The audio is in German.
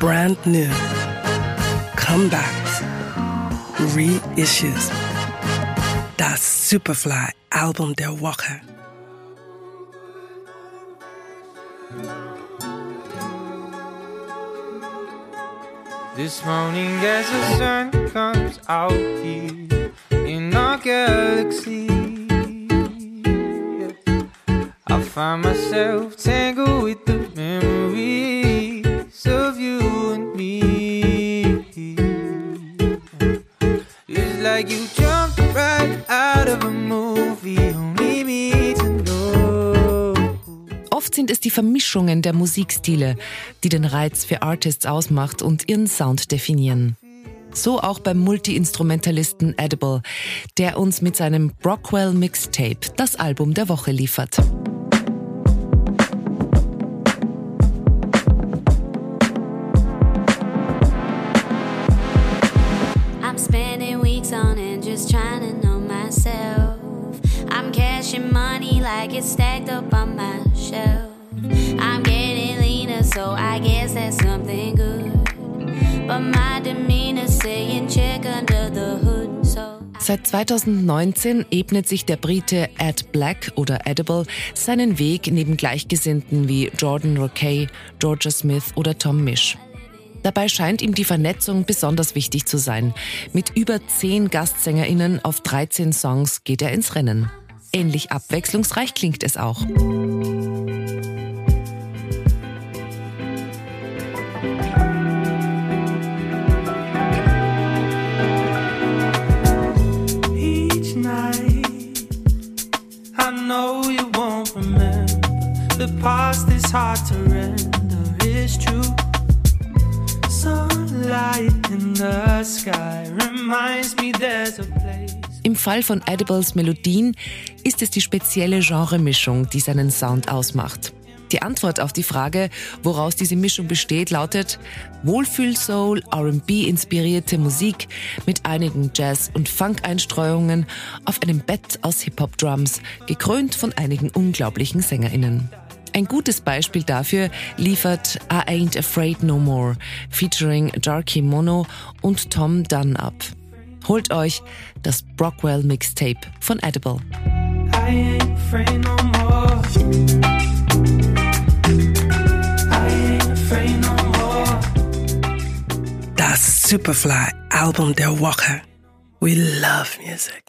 brand new, comebacks, reissues. Das Superfly Album der Woche. This morning as the sun comes out here in our galaxy I find myself tangled with the like you jumped right out of a movie Only me to know Oft sind es die Vermischungen der Musikstile, die den Reiz für Artists ausmacht und ihren Sound definieren. So auch beim Multi-Instrumentalisten Edible, der uns mit seinem Brockwell Mixtape das Album der Woche liefert. I'm end just trying to know myself. I'm cashing money like it's stacked up on my shelf. I'm getting leaner, so I guess that's something good. But my demeanor's saying check under the hood, so. Seit 2019 ebnet sich der Brite Ed Black oder Edible seinen Weg neben Gleichgesinnten wie Jordan Rockey, Georgia Smith oder Tom Misch. Dabei scheint ihm die Vernetzung besonders wichtig zu sein. Mit über zehn GastsängerInnen auf 13 Songs geht er ins Rennen. Ähnlich abwechslungsreich klingt es auch. The past is hard to render, it's true. Im Fall von Edibles Melodien ist es die spezielle Genremischung, die seinen Sound ausmacht. Die Antwort auf die Frage, woraus diese Mischung besteht, lautet Wohlfühl-Soul, R&B-inspirierte Musik mit einigen Jazz- und Funk-Einstreuungen auf einem Bett aus Hip-Hop-Drums, gekrönt von einigen unglaublichen SängerInnen. Ein gutes Beispiel dafür liefert I Ain't Afraid No More, featuring Darky Mono und Tom Dunn ab. Holt euch das Brockwell Mixtape von Edible. I ain't afraid no more. I ain't afraid no more. Das Superfly Album der Woche. We love music.